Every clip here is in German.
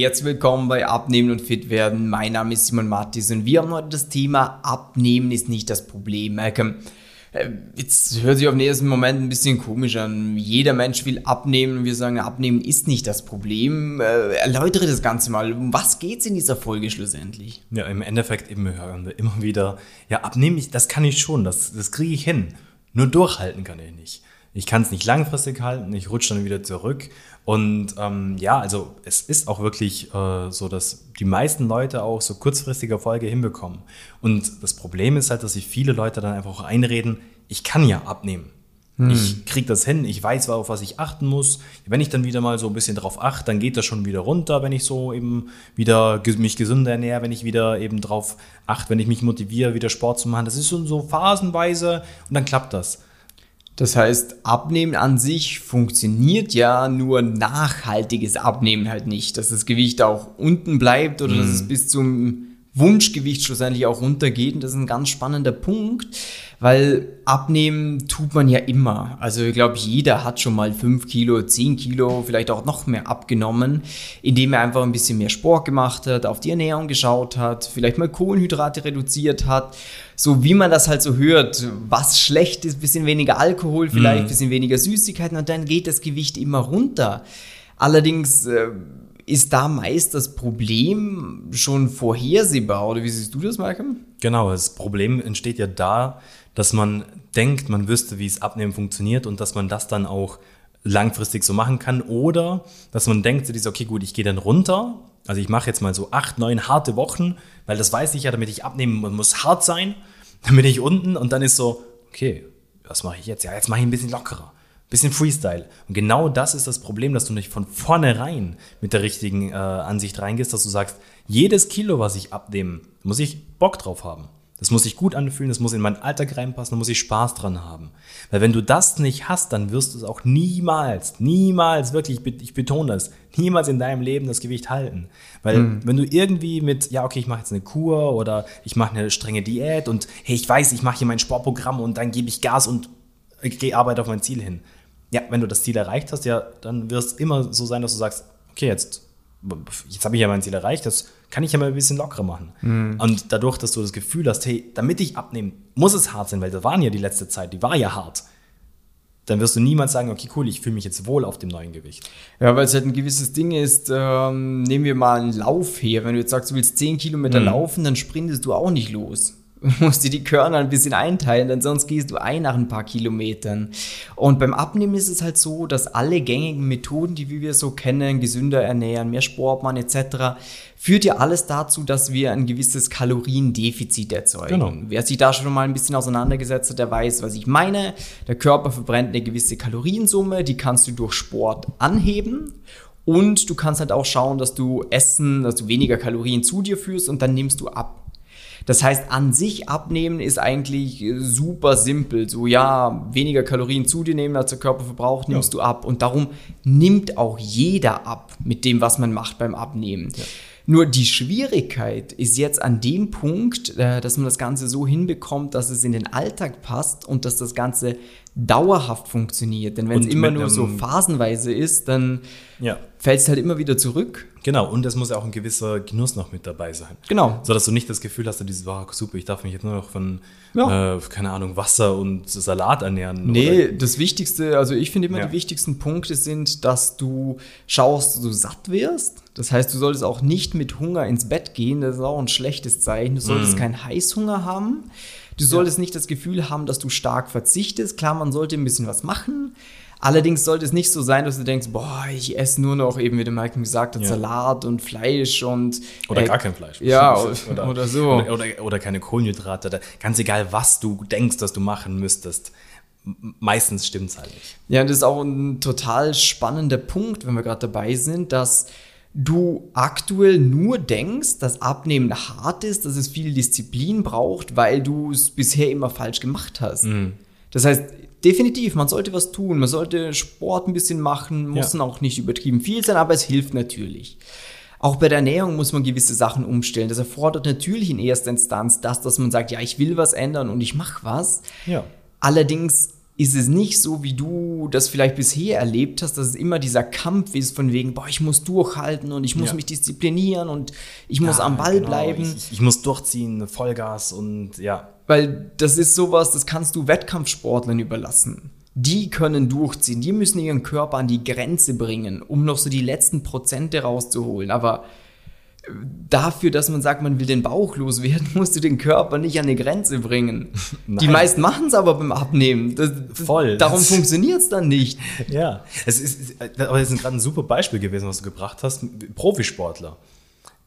herzlich willkommen bei Abnehmen und Fit werden. Mein Name ist Simon Mattis und wir haben heute das Thema Abnehmen ist nicht das Problem. Malcolm, äh, jetzt hört sich auf den ersten Moment ein bisschen komisch an. Jeder Mensch will abnehmen und wir sagen, Abnehmen ist nicht das Problem. Äh, erläutere das Ganze mal. Um was geht es in dieser Folge schlussendlich? Ja, im Endeffekt eben hören wir immer wieder, ja, abnehmen, das kann ich schon, das, das kriege ich hin. Nur durchhalten kann ich nicht. Ich kann es nicht langfristig halten, ich rutsche dann wieder zurück. Und ähm, ja, also es ist auch wirklich äh, so, dass die meisten Leute auch so kurzfristige Erfolge hinbekommen. Und das Problem ist halt, dass sich viele Leute dann einfach auch einreden, ich kann ja abnehmen. Hm. Ich kriege das hin, ich weiß, auf was ich achten muss. Wenn ich dann wieder mal so ein bisschen drauf achte, dann geht das schon wieder runter, wenn ich so eben wieder mich gesünder ernähre, wenn ich wieder eben drauf achte, wenn ich mich motiviere, wieder Sport zu machen. Das ist so, so phasenweise und dann klappt das. Das heißt, Abnehmen an sich funktioniert ja, nur nachhaltiges Abnehmen halt nicht. Dass das Gewicht auch unten bleibt oder mm. dass es mhm. bis zum Wunschgewicht schlussendlich auch runtergeht. Und das ist ein ganz spannender Punkt, weil abnehmen tut man ja immer. Also ich glaube, jeder hat schon mal fünf Kilo, zehn Kilo, vielleicht auch noch mehr abgenommen, indem er einfach ein bisschen mehr Sport gemacht hat, auf die Ernährung geschaut hat, vielleicht mal Kohlenhydrate reduziert hat. So wie man das halt so hört, was schlecht ist, bisschen weniger Alkohol, vielleicht mhm. bisschen weniger Süßigkeiten und dann geht das Gewicht immer runter. Allerdings äh, ist da meist das Problem schon vorhersehbar oder wie siehst du das, Malcolm? Genau, das Problem entsteht ja da, dass man denkt, man wüsste, wie es Abnehmen funktioniert und dass man das dann auch langfristig so machen kann oder dass man denkt, so okay, gut, ich gehe dann runter, also ich mache jetzt mal so acht, neun harte Wochen, weil das weiß ich ja, damit ich abnehmen muss hart sein, dann bin ich unten und dann ist so, okay, was mache ich jetzt? Ja, jetzt mache ich ein bisschen lockerer bisschen Freestyle. Und genau das ist das Problem, dass du nicht von vornherein mit der richtigen äh, Ansicht reingehst, dass du sagst, jedes Kilo, was ich abnehme, muss ich Bock drauf haben. Das muss sich gut anfühlen, das muss in meinen Alltag reinpassen, da muss ich Spaß dran haben. Weil wenn du das nicht hast, dann wirst du es auch niemals, niemals, wirklich, ich betone das, niemals in deinem Leben das Gewicht halten. Weil mhm. wenn du irgendwie mit, ja, okay, ich mache jetzt eine Kur oder ich mache eine strenge Diät und hey, ich weiß, ich mache hier mein Sportprogramm und dann gebe ich Gas und ich gehe Arbeit auf mein Ziel hin. Ja, wenn du das Ziel erreicht hast, ja, dann wird es immer so sein, dass du sagst, okay, jetzt jetzt habe ich ja mein Ziel erreicht, das kann ich ja mal ein bisschen lockerer machen. Mhm. Und dadurch, dass du das Gefühl hast, hey, damit ich abnehme, muss es hart sein, weil das waren ja die letzte Zeit, die war ja hart. Dann wirst du niemals sagen, okay, cool, ich fühle mich jetzt wohl auf dem neuen Gewicht. Ja, weil es halt ein gewisses Ding ist, ähm, nehmen wir mal einen Lauf her. Wenn du jetzt sagst, du willst 10 Kilometer mhm. laufen, dann sprintest du auch nicht los. Du musst dir die Körner ein bisschen einteilen, denn sonst gehst du ein nach ein paar Kilometern. Und beim Abnehmen ist es halt so, dass alle gängigen Methoden, die wir so kennen, gesünder ernähren, mehr Sport machen etc., führt ja alles dazu, dass wir ein gewisses Kaloriendefizit erzeugen. Genau. Wer sich da schon mal ein bisschen auseinandergesetzt hat, der weiß, was ich meine. Der Körper verbrennt eine gewisse Kaloriensumme, die kannst du durch Sport anheben. Und du kannst halt auch schauen, dass du Essen, dass du weniger Kalorien zu dir führst und dann nimmst du ab. Das heißt, an sich abnehmen ist eigentlich äh, super simpel. So, ja, weniger Kalorien zu dir nehmen, als der Körper verbraucht, nimmst ja. du ab. Und darum nimmt auch jeder ab mit dem, was man macht beim Abnehmen. Ja. Nur die Schwierigkeit ist jetzt an dem Punkt, äh, dass man das Ganze so hinbekommt, dass es in den Alltag passt und dass das Ganze dauerhaft funktioniert. Denn wenn es immer nur so phasenweise ist, dann ja. fällt es halt immer wieder zurück. Genau, und es muss ja auch ein gewisser Genuss noch mit dabei sein. Genau. So dass du nicht das Gefühl hast, dieses, wow, super, ich darf mich jetzt nur noch von, ja. äh, keine Ahnung, Wasser und Salat ernähren. Nee, oder? das Wichtigste, also ich finde immer ja. die wichtigsten Punkte sind, dass du schaust, dass du satt wirst. Das heißt, du solltest auch nicht mit Hunger ins Bett gehen, das ist auch ein schlechtes Zeichen. Du solltest mm. keinen Heißhunger haben. Du solltest ja. nicht das Gefühl haben, dass du stark verzichtest. Klar, man sollte ein bisschen was machen. Allerdings sollte es nicht so sein, dass du denkst, boah, ich esse nur noch eben, wie der Malcolm gesagt hat, ja. Salat und Fleisch und. Oder äh, gar kein Fleisch. Ja, oder, oder so. Oder, oder, oder, keine Kohlenhydrate. Ganz egal, was du denkst, dass du machen müsstest. Meistens stimmt es halt nicht. Ja, das ist auch ein total spannender Punkt, wenn wir gerade dabei sind, dass du aktuell nur denkst, dass Abnehmen hart ist, dass es viel Disziplin braucht, weil du es bisher immer falsch gemacht hast. Mhm. Das heißt, definitiv, man sollte was tun, man sollte Sport ein bisschen machen, muss ja. auch nicht übertrieben viel sein, aber es hilft natürlich. Auch bei der Ernährung muss man gewisse Sachen umstellen. Das erfordert natürlich in erster Instanz das, dass man sagt, ja, ich will was ändern und ich mache was. Ja. Allerdings ist es nicht so, wie du das vielleicht bisher erlebt hast, dass es immer dieser Kampf ist von wegen, boah, ich muss durchhalten und ich muss Ja. mich disziplinieren und ich muss Ja, am Ball genau. bleiben. Ich, ich muss durchziehen, Vollgas und ja. Weil das ist sowas, das kannst du Wettkampfsportlern überlassen. Die können durchziehen, die müssen ihren Körper an die Grenze bringen, um noch so die letzten Prozente rauszuholen. Aber dafür, dass man sagt, man will den Bauch loswerden, musst du den Körper nicht an die Grenze bringen. Die Nein. meisten machen es aber beim Abnehmen. Das, Voll. Darum Das- funktioniert es dann nicht. Ja. Es ist, aber es ist gerade ein super Beispiel gewesen, was du gebracht hast. Profisportler.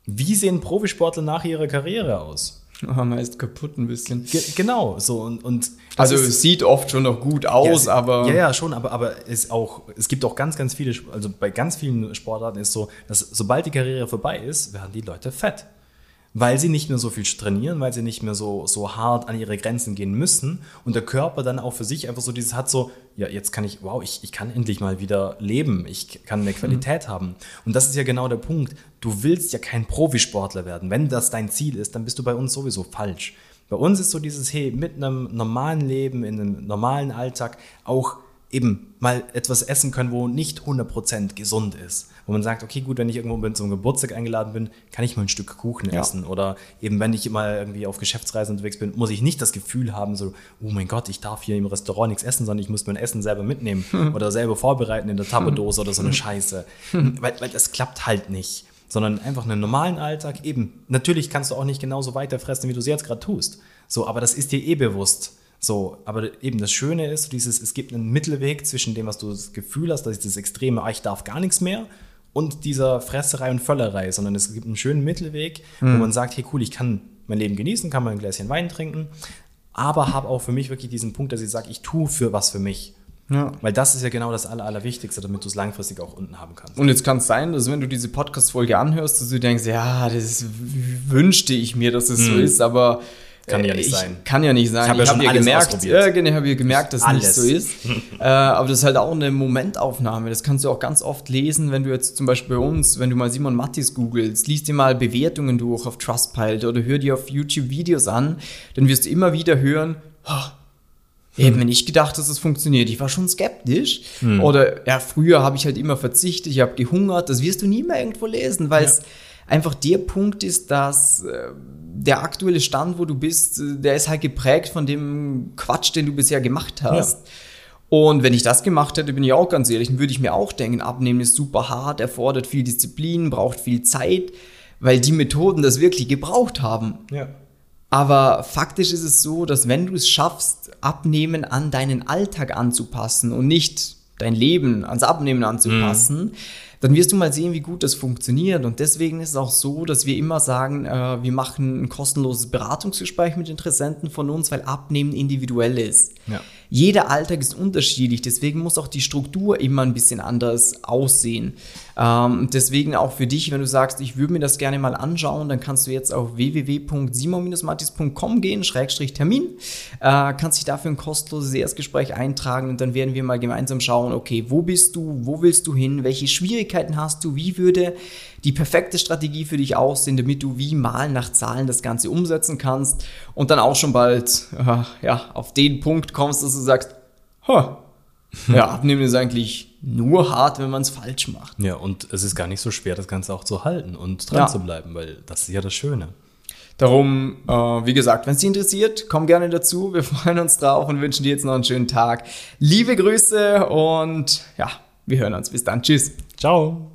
Wie sehen Profisportler nach ihrer Karriere aus? Oh, man ist kaputt ein bisschen. Ge genau, so und, und Also ist- es sieht oft schon noch gut aus, ja, aber ja, ja, schon, aber, aber es auch, es gibt auch ganz, ganz viele, also bei ganz vielen Sportarten ist so, dass sobald die Karriere vorbei ist, werden die Leute fett. Weil sie nicht mehr so viel trainieren, weil sie nicht mehr so, so hart an ihre Grenzen gehen müssen und der Körper dann auch für sich einfach so dieses hat so, ja, jetzt kann ich, wow, ich, ich kann endlich mal wieder leben, ich kann eine Qualität haben. Und das ist ja genau der Punkt. Du willst ja kein Profisportler werden. Wenn das dein Ziel ist, dann bist du bei uns sowieso falsch. Bei uns ist so dieses, hey, mit einem normalen Leben, in einem normalen Alltag auch eben mal etwas essen können, wo nicht 100% gesund ist. Wo man sagt, okay, gut, wenn ich irgendwo zum Geburtstag eingeladen bin, kann ich mal ein Stück Kuchen Ja. essen. Oder eben, wenn ich mal irgendwie auf Geschäftsreise unterwegs bin, muss ich nicht das Gefühl haben, so, oh mein Gott, ich darf hier im Restaurant nichts essen, sondern ich muss mein Essen selber mitnehmen oder selber vorbereiten in der Tapperdose oder so eine Scheiße. weil, weil das klappt halt nicht. Sondern einfach einen normalen Alltag. Eben, natürlich kannst du auch nicht genauso weiter fressen, wie du es jetzt gerade tust. So, aber das ist dir eh bewusst. So, aber eben das Schöne ist, dieses, es gibt einen Mittelweg zwischen dem, was du das Gefühl hast, dass das extreme, ah, ich darf gar nichts mehr, und dieser Fresserei und Völlerei, sondern es gibt einen schönen Mittelweg, wo man sagt, hey cool, ich kann mein Leben genießen, kann mal ein Gläschen Wein trinken, aber habe auch für mich wirklich diesen Punkt, dass ich sage, ich tue für was für mich. Ja. Weil das ist ja genau das Aller, Allerwichtigste, damit du es langfristig auch unten haben kannst. Und jetzt kann es sein, dass wenn du diese Podcast-Folge anhörst, dass du denkst, ja, das wünschte ich mir, dass es so ist, aber Mhm. Kann ja äh, nicht ich, sein. Kann ja nicht sein. Ich habe ja schon hab alles gemerkt, ausprobiert. ja, genau, habe ja gemerkt, dass es nicht Alles. so ist. äh, aber das ist halt auch eine Momentaufnahme. Das kannst du auch ganz oft lesen, wenn du jetzt zum Beispiel bei uns, wenn du mal Simon Mattis googelst, liest dir mal Bewertungen durch auf Trustpilot oder hör dir auf YouTube Videos an, dann wirst du immer wieder hören, "Oh, ich hätte mir nicht gedacht, dass es funktioniert. Ich war schon skeptisch. Oder ja, früher habe ich halt immer verzichtet, ich habe gehungert. Das wirst du nie mehr irgendwo lesen, weil Ja. es einfach der Punkt ist, dass äh, der aktuelle Stand, wo du bist, äh, der ist halt geprägt von dem Quatsch, den du bisher gemacht hast. Und wenn ich das gemacht hätte, bin ich auch ganz ehrlich, dann würde ich mir auch denken, abnehmen ist super hart, erfordert viel Disziplin, braucht viel Zeit, weil die Methoden das wirklich gebraucht haben. Ja. Aber faktisch ist es so, dass wenn du es schaffst, Abnehmen an deinen Alltag anzupassen und nicht dein Leben ans Abnehmen anzupassen, dann wirst du mal sehen, wie gut das funktioniert. Und deswegen ist es auch so, dass wir immer sagen, äh, wir machen ein kostenloses Beratungsgespräch mit Interessenten von uns, weil Abnehmen individuell ist. Ja. Jeder Alltag ist unterschiedlich, deswegen muss auch die Struktur immer ein bisschen anders aussehen. Ähm, deswegen auch für dich, wenn du sagst, ich würde mir das gerne mal anschauen, dann kannst du jetzt auf www.simon-mattis.com gehen, Schrägstrich Termin, äh, kannst dich dafür ein kostenloses Erstgespräch eintragen und dann werden wir mal gemeinsam schauen, okay, wo bist du, wo willst du hin, welche Schwierigkeiten hast du, wie würde die perfekte Strategie für dich aussehen, damit du wie mal nach Zahlen das Ganze umsetzen kannst und dann auch schon bald äh, ja, auf den Punkt kommst, dass du sagst, huh, ja, abnehmen ist eigentlich nur hart, wenn man es falsch macht. Ja, und es ist gar nicht so schwer, das Ganze auch zu halten und dran Ja. zu bleiben, weil das ist ja das Schöne. Darum, äh, wie gesagt, wenn es dich interessiert, komm gerne dazu. Wir freuen uns drauf und wünschen dir jetzt noch einen schönen Tag. Liebe Grüße und ja, wir hören uns. Bis dann. Tschüss. Ciao.